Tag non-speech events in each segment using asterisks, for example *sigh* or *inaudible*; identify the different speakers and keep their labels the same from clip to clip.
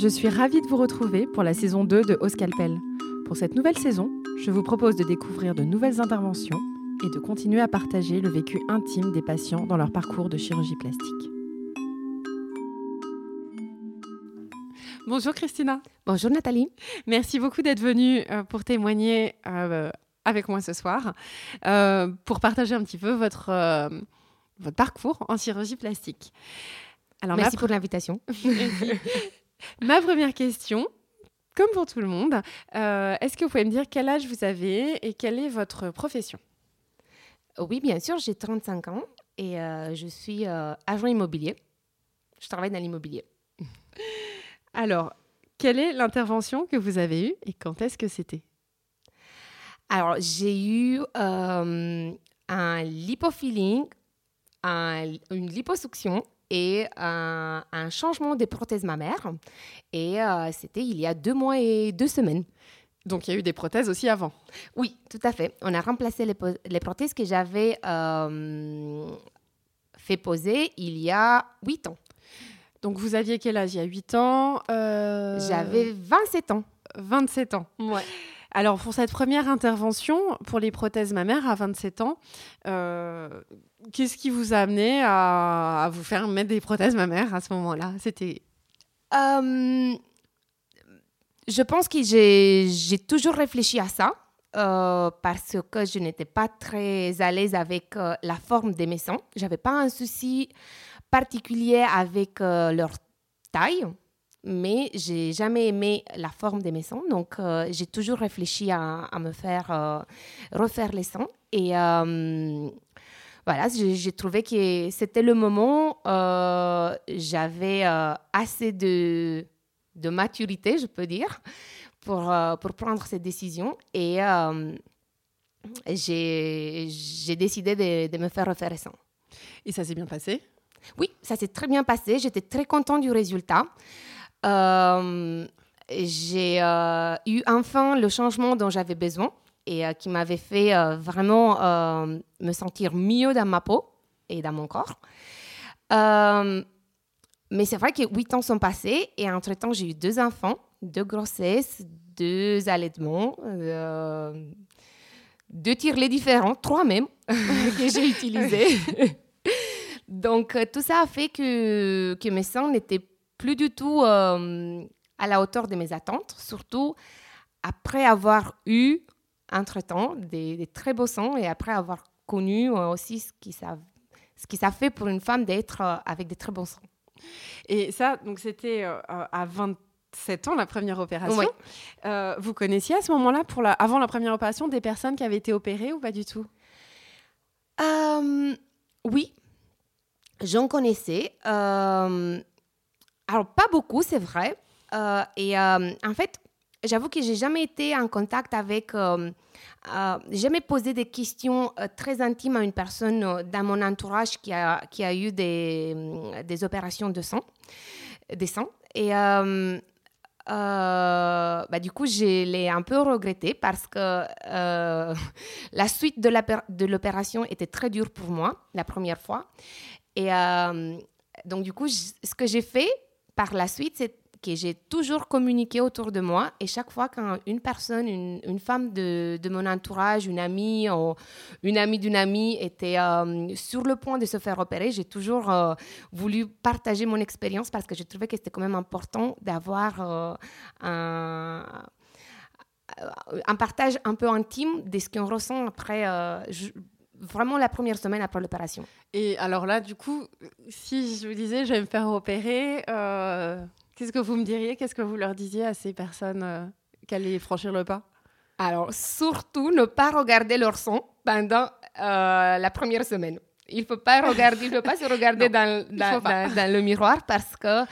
Speaker 1: Je suis ravie de vous retrouver pour la saison 2 de Au Scalpel. Pour cette nouvelle saison, je vous propose de découvrir de nouvelles interventions et de continuer à partager le vécu intime des patients dans leur parcours de chirurgie plastique. Bonjour Christina.
Speaker 2: Bonjour Nathalie.
Speaker 1: Merci beaucoup d'être venue euh, pour témoigner euh, avec moi ce soir, euh, pour partager un petit peu votre, votre parcours en chirurgie plastique.
Speaker 2: Alors, Merci pour l'invitation. *laughs* *laughs*
Speaker 1: ma première question, comme pour tout le monde, est-ce que vous pouvez me dire quel âge vous avez et quelle est votre profession?
Speaker 2: Oui, bien sûr, j'ai 35 ans et je suis agent immobilier. Je travaille dans l'immobilier. *laughs*
Speaker 1: Alors, quelle est l'intervention que vous avez eue et quand est-ce que c'était?
Speaker 2: Alors, j'ai eu euh, un lipofilling, une liposuction et un, changement des prothèses mammaires. Et euh, c'était il y a deux mois et deux semaines.
Speaker 1: Donc il y a eu des prothèses aussi avant
Speaker 2: Oui, tout à fait. On a remplacé les, prothèses que j'avais euh, fait poser il y a huit ans.
Speaker 1: Donc vous aviez quel âge? Il y a 8 ans
Speaker 2: euh, J'avais 27 ans.
Speaker 1: 27 ans.
Speaker 2: Ouais.
Speaker 1: Alors pour cette première intervention, pour les prothèses mammaires à 27 ans, euh, qu'est-ce qui vous a amené à, vous faire mettre des prothèses mammaires à ce moment-là? C'était...
Speaker 2: Euh, je pense que j'ai toujours réfléchi à ça. parce que je n'étais pas très à l'aise avec la forme de mes seins. J'avais pas un souci particulier avec euh, leur taille, mais j'ai jamais aimé la forme de mes seins. Donc, euh, j'ai toujours réfléchi à, me faire euh, refaire les seins. Et voilà, j'ai trouvé que c'était le moment. J'avais assez de, de, maturité, je peux dire, pour, pour prendre cette décision. Et j'ai décidé de, de me faire refaire les seins.
Speaker 1: Et ça s'est bien passé?
Speaker 2: Oui, ça s'est très bien passé. J'étais très contente du résultat. Euh, j'ai euh, eu enfin le changement dont j'avais besoin et euh, qui m'avait fait vraiment me sentir mieux dans ma peau et dans mon corps. mais c'est vrai que huit ans sont passés et entre-temps, j'ai eu deux enfants, deux grossesses, deux allaitements, deux tirelets différents, trois même, *laughs* que j'ai *laughs* utilisés. Donc, euh, tout ça a fait que, que mes seins n'étaient plus du tout euh, à la hauteur de mes attentes, surtout après avoir eu, entre-temps, des, très beaux seins et après avoir connu euh, aussi ce qui, ça, ce qui ça fait pour une femme d'être avec des très beaux seins.
Speaker 1: Et ça, donc c'était à 27 ans, la première opération. vous connaissiez à ce moment-là, pour la, avant la première opération, des personnes qui avaient été opérées ou pas du tout?
Speaker 2: Oui, J'en connaissais. Euh, alors, pas beaucoup, c'est vrai. Euh, et euh, en fait, j'avoue que j'ai jamais été en contact avec. jamais posé des questions très intimes à une personne dans mon entourage qui a, qui a eu des, des opérations de sang, des sangs. Et bah, du coup, je l'ai un peu regretté parce que *laughs* la suite de l'opération était très dure pour moi la première fois. Et euh, donc, du coup, ce que j'ai fait par la suite, c'est que j'ai toujours communiqué autour de moi. Et chaque fois qu'une personne, une, femme de, mon entourage, une amie, ou une amie d'une amie était euh, sur le point de se faire opérer, j'ai toujours euh, voulu partager mon expérience parce que je trouvais que c'était quand même important d'avoir un un partage un peu intime de ce qu'on ressent après vraiment la première semaine après l'opération.
Speaker 1: Et alors là, du coup, si je vous disais, je vais me faire opérer, euh, qu'est-ce que vous me diriez? Qu'est-ce que vous leur disiez à ces personnes euh, qui allaient franchir le pas?
Speaker 2: Alors, surtout, ne pas regarder leur son pendant euh, la première semaine. Il ne faut pas regarder, il faut pas se *laughs* regarder dans, dans, dans, le miroir parce que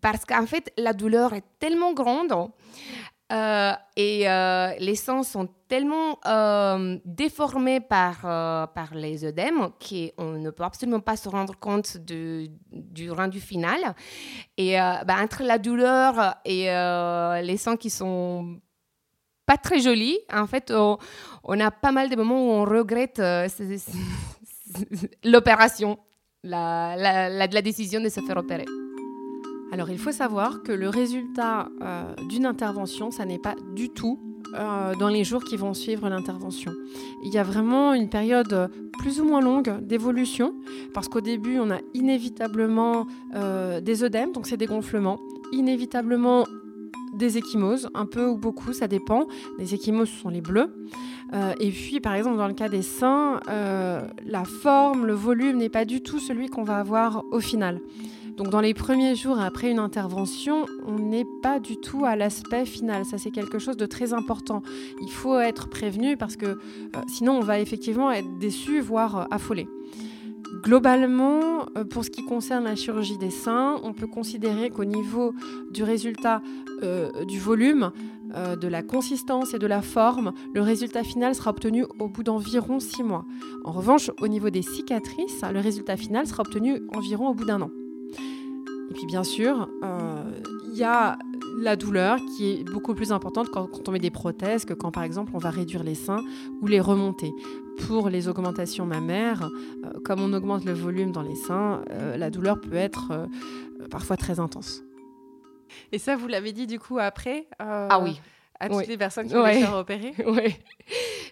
Speaker 2: parce qu'en fait, la douleur est tellement grande euh, et euh, les sens sont tellement euh, déformés par, par les œdèmes qu'on ne peut absolument pas se rendre compte du rendu final. Et bah, entre la douleur et les sons qui sont pas très jolis, en fait, on, a pas mal de moments où on regrette *laughs* l'opération, la, la, la décision de se faire opérer.
Speaker 1: Alors il faut savoir que le résultat euh, d'une intervention, ça n'est pas du tout euh, dans les jours qui vont suivre l'intervention. Il y a vraiment une période plus ou moins longue d'évolution, parce qu'au début, on a inévitablement euh, des œdèmes, donc c'est des gonflements, inévitablement des échymoses, un peu ou beaucoup, ça dépend. Les échymoses sont les bleus. et puis, par exemple, dans le cas des seins, la forme, le volume n'est pas du tout celui qu'on va avoir au final. Donc dans les premiers jours après une intervention, on n'est pas du tout à l'aspect final. Ça c'est quelque chose de très important. Il faut être prévenu parce que euh, sinon on va effectivement être déçu, voire euh, affolé. Globalement, euh, pour ce qui concerne la chirurgie des seins, on peut considérer qu'au niveau du résultat du volume, de la consistance et de la forme, le résultat final sera obtenu au bout d'environ six mois. En revanche, au niveau des cicatrices, le résultat final sera obtenu environ au bout d'un an. Et puis bien sûr, euh, il y a la douleur qui est beaucoup plus importante quand, on met des prothèses que quand par exemple on va réduire les seins ou les remonter. Pour les augmentations mammaires, euh, comme on augmente le volume dans les seins, euh, la douleur peut être parfois très intense. Et ça, vous l'avez dit du coup après
Speaker 2: Ah oui.
Speaker 1: À toutes les personnes qui ouais. faire opérer *laughs*
Speaker 2: Oui.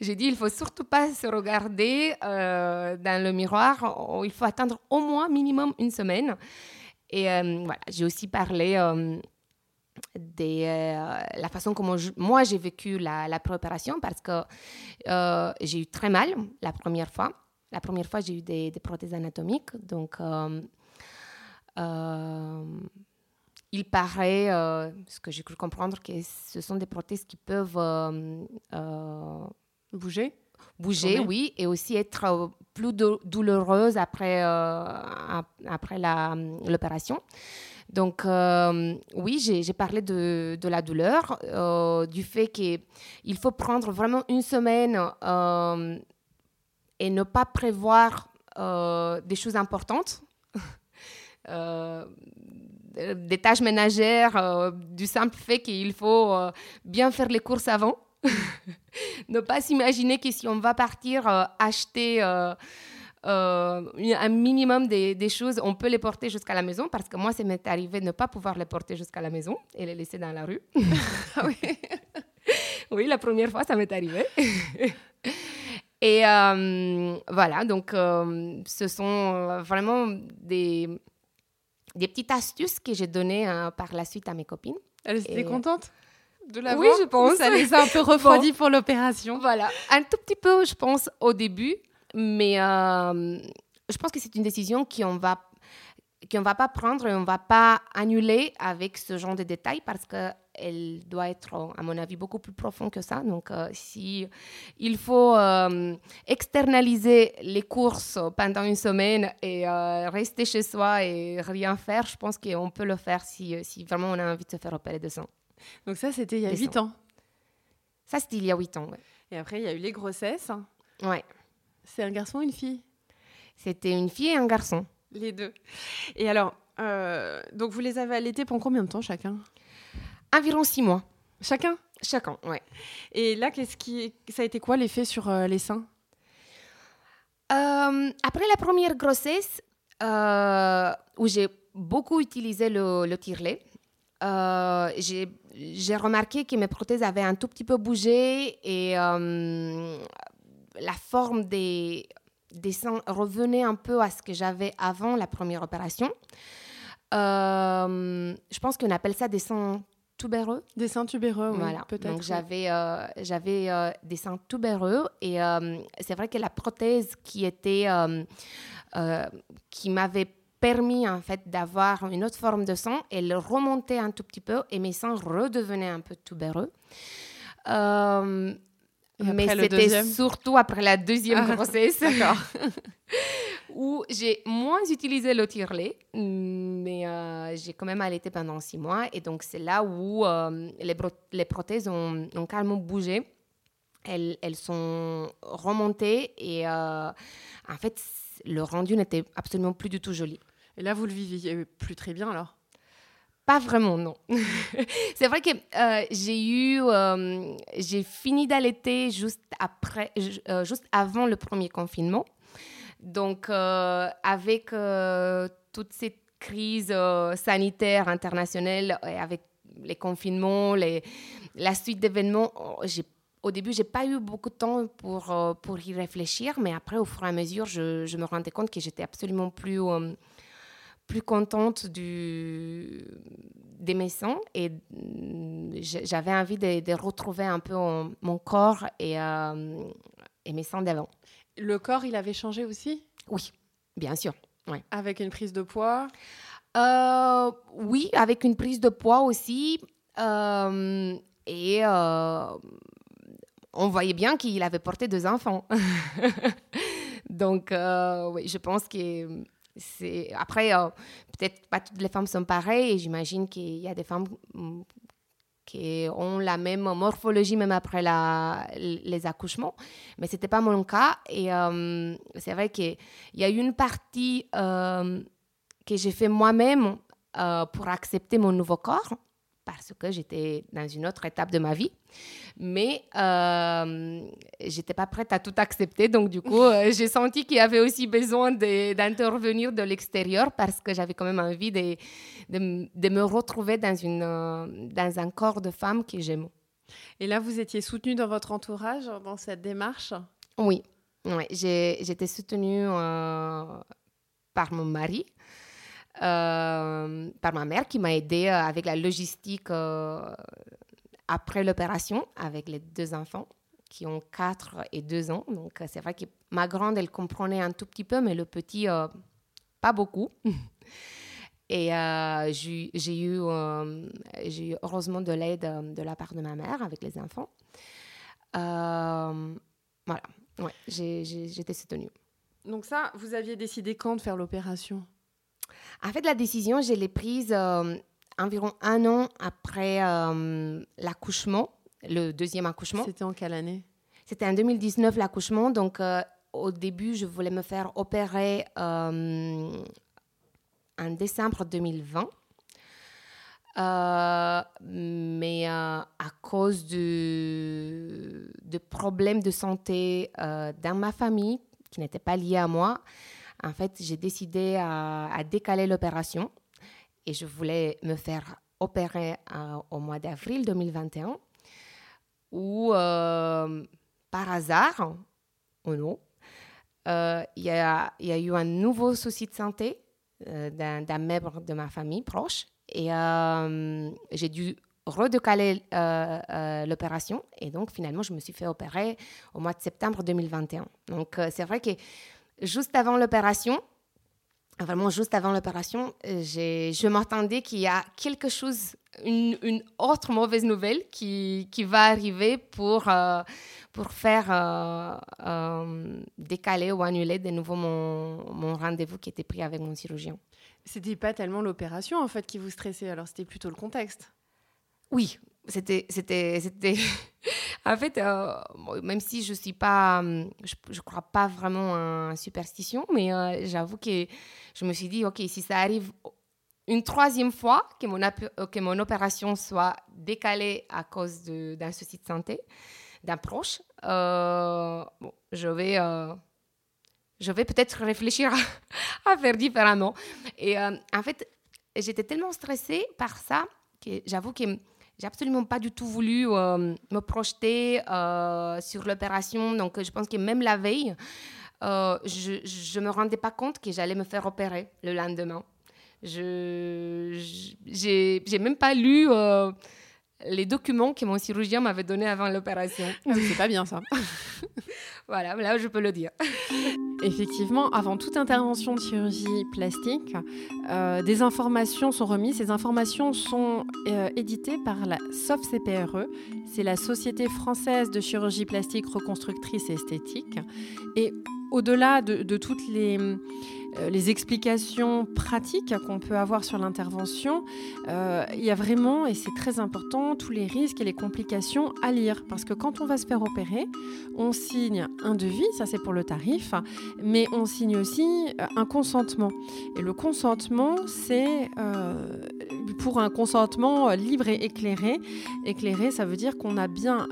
Speaker 2: J'ai dit, il faut surtout pas se regarder dans le miroir. Il faut attendre au moins minimum une semaine. Et euh, voilà, j'ai aussi parlé euh, de euh, la façon comment moi j'ai vécu la, la préopération parce que j'ai eu très mal la première fois. La première fois, j'ai eu des, prothèses anatomiques. Donc, il paraît, ce que j'ai cru comprendre, que ce sont des prothèses qui peuvent
Speaker 1: bouger
Speaker 2: bouger, oui, et aussi être euh, plus douloureuse après, euh, après l'opération. Donc, euh, oui, j'ai parlé de, de, la douleur, du fait qu'il faut prendre vraiment une semaine et ne pas prévoir des choses importantes. *laughs* des tâches ménagères, du simple fait qu'il faut bien faire les courses avant. *laughs* ne pas s'imaginer que si on va partir euh, acheter euh, euh, un minimum des, choses, on peut les porter jusqu'à la maison, parce que moi, ça m'est arrivé de ne pas pouvoir les porter jusqu'à la maison et les laisser dans la rue. *laughs* Ah oui. *laughs* oui, la première fois, ça m'est arrivé. *laughs* et voilà, donc ce sont vraiment des, des petites astuces que j'ai données par la suite à mes copines.
Speaker 1: Elles étaient contentes?
Speaker 2: De la Oui, je pense.
Speaker 1: Ça les a un peu *laughs* refroidis pour l'opération.
Speaker 2: Voilà, un tout petit peu, je pense, au début, mais euh, je pense que c'est une décision qu'on va qu'on va pas prendre et on va pas annuler avec ce genre de détails parce que elle doit être, à mon avis, beaucoup plus profond que ça. Donc, euh, si il faut euh, externaliser les courses pendant une semaine et rester chez soi et rien faire, je pense qu'on peut le faire si, si vraiment on a envie de se faire opérer de sang.
Speaker 1: Donc ça, c'était il y a 8 ans.
Speaker 2: Ça, c'était il y a 8 ans, ouais.
Speaker 1: Et après, il y a eu les grossesses.
Speaker 2: Ouais.
Speaker 1: C'est un garçon ou une fille?
Speaker 2: C'était une fille et un garçon.
Speaker 1: Les deux. Et alors, euh, donc vous les avez allaités pendant combien de temps chacun?
Speaker 2: Environ 6 mois.
Speaker 1: Chacun?
Speaker 2: Chacun, ouais.
Speaker 1: Et là, qu'est-ce qui, ça a été quoi l'effet sur euh, les seins?
Speaker 2: Euh, Après la première grossesse, où j'ai beaucoup utilisé le, le tire-lait, j'ai j'ai remarqué que mes prothèses avaient un tout petit peu bougé et euh, la forme des, des seins revenait un peu à ce que j'avais avant la première opération. Euh, je pense qu'on appelle ça des seins tubéreux.
Speaker 1: Des seins tubéreux, oui,
Speaker 2: voilà. peut-être. Donc j'avais, euh, j'avais des seins tubéreux et c'est vrai que la prothèse qui était, qui m'avait permis en fait d'avoir une autre forme de sang. Elle remontait un tout petit peu et mes seins redevenaient un peu tubéreux. Euh, mais c'était surtout après la deuxième ah, *laughs* grossesse *laughs* où j'ai moins utilisé le tire-lait, mais euh, j'ai quand même allaité pendant six mois. Et donc, c'est là où euh, les, les, prothèses ont, ont, carrément bougé. Elles, elles sont remontées et en fait, le rendu n'était absolument plus du tout joli.
Speaker 1: Et là, vous le viviez plus très bien alors?
Speaker 2: Pas vraiment, non. *laughs* c'est vrai que euh, j'ai eu, euh, j'ai fini d'allaiter juste après, euh, juste avant le premier confinement. Donc, avec toute cette crise sanitaire internationale et avec les confinements, les, la suite d'événements, oh, au début, j'ai pas eu beaucoup de temps pour, euh, pour y réfléchir, mais après, au fur et à mesure, je, je me rendais compte que j'étais absolument plus, euh, plus contente du, des maisons et mm, j'avais envie de, de, retrouver un peu mon corps et, et mes seins d'avant.
Speaker 1: Le corps, il avait changé aussi?
Speaker 2: Oui, bien sûr.
Speaker 1: Avec une prise de poids?
Speaker 2: Euh, Oui, avec une prise de poids aussi. Euh, et euh, on voyait bien qu'il avait porté deux enfants. *laughs* Donc, oui, je pense que c'est. Après, peut-être pas toutes les femmes sont pareilles. J'imagine qu'il y a des femmes mm, qui ont la même morphologie même après les accouchements. Mais ce n'était pas mon cas. Et euh, c'est vrai qu'il y a une partie euh, que j'ai fait moi-même euh, pour accepter mon nouveau corps parce que j'étais dans une autre étape de ma vie. Mais euh, j'étais pas prête à tout accepter. Donc, du coup, euh, j'ai senti qu'il y avait aussi besoin d'intervenir de, l'extérieur parce que j'avais quand même envie de, de, de, me retrouver dans, une, euh, dans un corps de femme que j'aime.
Speaker 1: Et là, vous étiez soutenue dans votre entourage, dans cette démarche?
Speaker 2: Oui, oui j'étais soutenue euh, par mon mari euh, par ma mère qui m'a aidée euh, avec la logistique euh, après l'opération avec les deux enfants qui ont 4 et 2 ans. Donc c'est vrai que ma grande, elle comprenait un tout petit peu, mais le petit, pas beaucoup. *laughs* Et j'ai eu, eu, heureusement de l'aide de la part de ma mère avec les enfants. voilà, j'étais soutenue.
Speaker 1: Donc ça, vous aviez décidé quand de faire l'opération?
Speaker 2: En fait, la décision, je l'ai prise euh, environ un an après euh, l'accouchement, le deuxième accouchement.
Speaker 1: C'était en quelle année?
Speaker 2: C'était en 2019 l'accouchement. Donc, euh, au début, je voulais me faire opérer en décembre 2020. mais à cause de, de, problèmes de santé dans ma famille qui n'étaient pas liés à moi, en fait, j'ai décidé à, décaler l'opération et je voulais me faire opérer euh, au mois d'avril 2021 où, euh, par hasard, ou non, euh, il y, a, y, a eu un nouveau souci de santé d'un membre de ma famille proche et j'ai dû redécaler l'opération et donc finalement je me suis fait opérer au mois de septembre 2021. Donc c'est vrai que juste avant l'opération, vraiment juste avant l'opération, je m'attendais qu'il y a quelque chose, une, autre mauvaise nouvelle qui, qui va arriver pour, euh, pour faire euh, euh, décaler ou annuler de nouveau mon, mon rendez-vous qui était pris avec mon chirurgien.
Speaker 1: C'était pas tellement l'opération en fait qui vous stressait, alors c'était plutôt le contexte.
Speaker 2: Oui, c'était, c'était, c'était. *laughs* en fait, euh, même si je suis pas, hum, je, je crois pas vraiment en superstition, mais euh, j'avoue que je me suis dit, ok, si ça arrive une troisième fois que mon, euh, que mon opération soit décalée à cause d'un souci de santé d'un proche, bon, je vais, je vais peut-être réfléchir à, *laughs* à, faire différemment. Et en fait, j'étais tellement stressée par ça que j'avoue que j'ai absolument pas du tout voulu euh, me projeter euh, sur l'opération. Donc, je pense que même la veille, euh, je ne me rendais pas compte que j'allais me faire opérer le lendemain. Je n'ai même pas lu les documents que mon chirurgien m'avait donnés avant l'opération.
Speaker 1: Ah c'est pas bien ça. *laughs*
Speaker 2: voilà, là je peux le dire. *laughs*
Speaker 1: Effectivement, avant toute intervention de chirurgie plastique, euh, des informations sont remises. Ces informations sont euh, éditées par la SOFCPRE, c'est la Société française de chirurgie plastique reconstructrice et esthétique. Et au-delà de, toutes les, les, explications pratiques qu'on peut avoir sur l'intervention, euh, il y a vraiment, et c'est très important, tous les risques et les complications à lire. Parce que quand on va se faire opérer, on signe un devis, ça c'est pour le tarif, mais on signe aussi euh, un consentement. Et le consentement, c'est pour un consentement libre et éclairé. Éclairé, ça veut dire qu'on a bien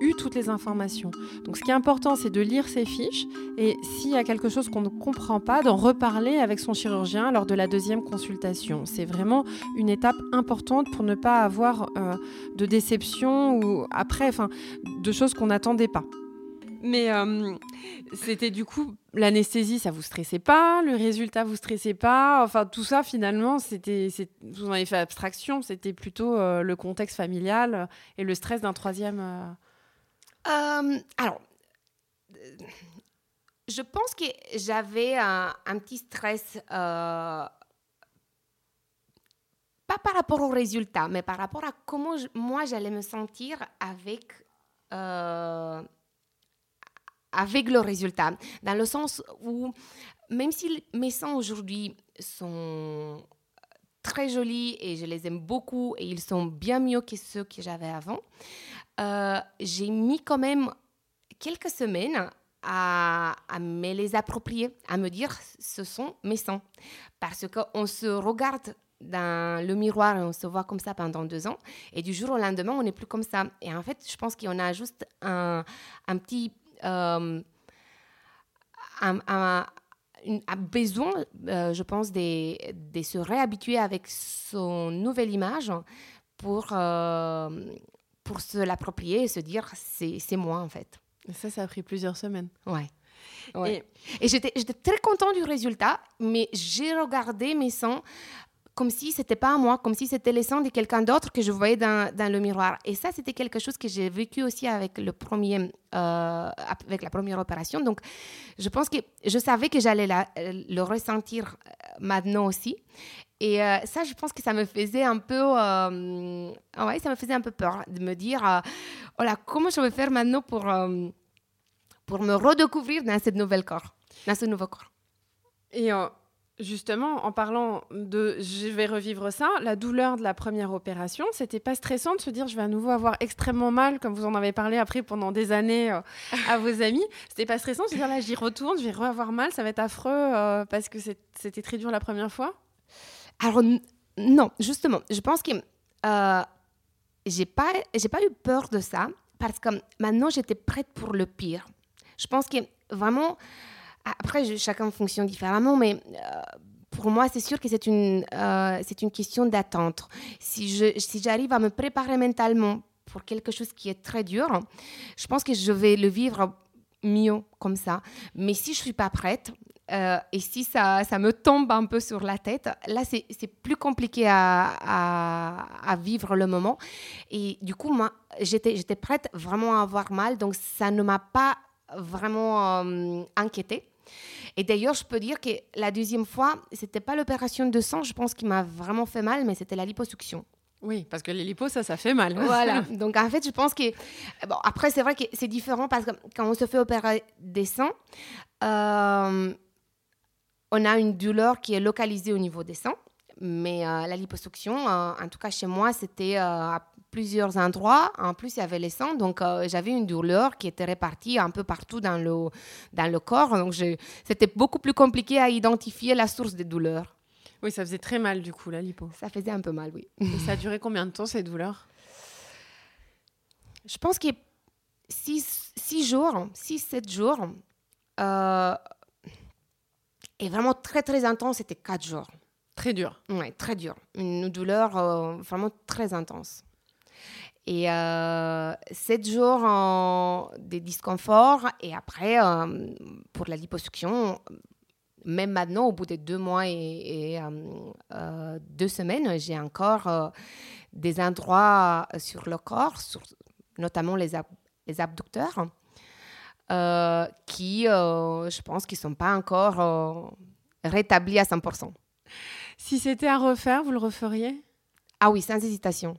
Speaker 1: eu toutes les informations. Donc ce qui est important, c'est de lire ces fiches et s'il y a quelque chose qu'on ne comprend pas, d'en reparler avec son chirurgien lors de la deuxième consultation. C'est vraiment une étape importante pour ne pas avoir euh, de déception ou après, enfin, de choses qu'on n'attendait pas. Mais euh, c'était du coup l'anesthésie, ça vous stressait pas, le résultat vous stressait pas, enfin tout ça finalement, c'était, vous en avez fait abstraction, c'était plutôt euh, le contexte familial et le stress d'un troisième.
Speaker 2: Alors, je pense que j'avais un, petit stress, pas par rapport au résultat, mais par rapport à comment moi j'allais me sentir avec avec le résultat, dans le sens où même si mes seins aujourd'hui sont très jolis et je les aime beaucoup et ils sont bien mieux que ceux que j'avais avant, euh, j'ai mis quand même quelques semaines à, à, me les approprier, à me dire ce sont mes seins. Parce qu'on se regarde dans le miroir et on se voit comme ça pendant deux ans. Et du jour au lendemain, on n'est plus comme ça. Et en fait, je pense qu'on a juste un, un petit euh, a, besoin, euh, je pense, de, de, se réhabituer avec son nouvelle image pour, euh, pour se l'approprier et se dire c'est moi en fait.
Speaker 1: ça, ça a pris plusieurs semaines.
Speaker 2: Ouais. ouais. Et, et j'étais très contente du résultat, mais j'ai regardé mes sons comme si c'était pas moi, comme si c'était les seins de quelqu'un d'autre que je voyais dans, le miroir. Et ça, c'était quelque chose que j'ai vécu aussi avec le premier, euh, avec la première opération. Donc, je pense que je savais que j'allais le ressentir euh, maintenant aussi. Et euh, ça, je pense que ça me faisait un peu, ouais, ça me faisait un peu peur de me dire, voilà, comment je vais faire maintenant pour pour me redécouvrir dans cette nouvelle corps, dans ce nouveau corps.
Speaker 1: Justement, en parlant de je vais revivre ça, la douleur de la première opération, c'était pas stressant de se dire je vais à nouveau avoir extrêmement mal, comme vous en avez parlé après pendant des années euh, à vos amis. C'était pas stressant de se dire là j'y retourne, je vais re-avoir mal, ça va être affreux euh, parce que c'était très dur la première fois
Speaker 2: Alors, non, justement, je pense que euh, j'ai pas, pas eu peur de ça parce que maintenant j'étais prête pour le pire. Je pense que vraiment après, chacun fonctionne différemment, mais euh, pour moi, c'est sûr que c'est une, euh, une question d'attente. Si, je, si j'arrive à me préparer mentalement pour quelque chose qui est très dur, je pense que je vais le vivre mieux comme ça. Mais si je suis pas prête, euh, et si ça, ça, me tombe un peu sur la tête, là, c'est, plus compliqué à, à, à, vivre le moment. Et du coup, moi, j'étais, j'étais prête vraiment à avoir mal, donc ça ne m'a pas vraiment euh, inquiétée. Et d'ailleurs, je peux dire que la deuxième fois, c'était pas l'opération de sang, je pense, qui m'a vraiment fait mal, mais c'était la liposuction.
Speaker 1: Oui, parce que les lipos, ça, ça fait mal.
Speaker 2: Voilà. *laughs* Donc, en fait, je pense que. Bon, après, c'est vrai que c'est différent parce que quand on se fait opérer des seins, euh, on a une douleur qui est localisée au niveau des seins. Mais euh, la liposuction, euh, en tout cas chez moi, c'était à plusieurs endroits. En plus, il y avait les seins, donc euh, j'avais une douleur qui était répartie un peu partout dans le, dans le corps. Donc c'était beaucoup plus compliqué à identifier la source des douleurs.
Speaker 1: Oui, ça faisait très mal du coup, la lipo.
Speaker 2: Ça faisait un peu mal, oui.
Speaker 1: Et ça a duré combien de temps ces douleurs
Speaker 2: Je pense que 6 jours, 6-7 jours. Euh, et vraiment très très intense, c'était 4 jours.
Speaker 1: Très dur.
Speaker 2: Oui, très dur. Une douleur euh, vraiment très intense. Et euh, sept jours en, de disconfort. Et après, euh, pour la liposuction, même maintenant, au bout de deux mois et, euh, deux semaines, j'ai encore des endroits sur le corps, notamment les, les abducteurs, qui, je pense, qui ne sont pas encore rétablis à 100%.
Speaker 1: Si c'était à refaire, vous le referiez?
Speaker 2: Ah oui, sans hésitation.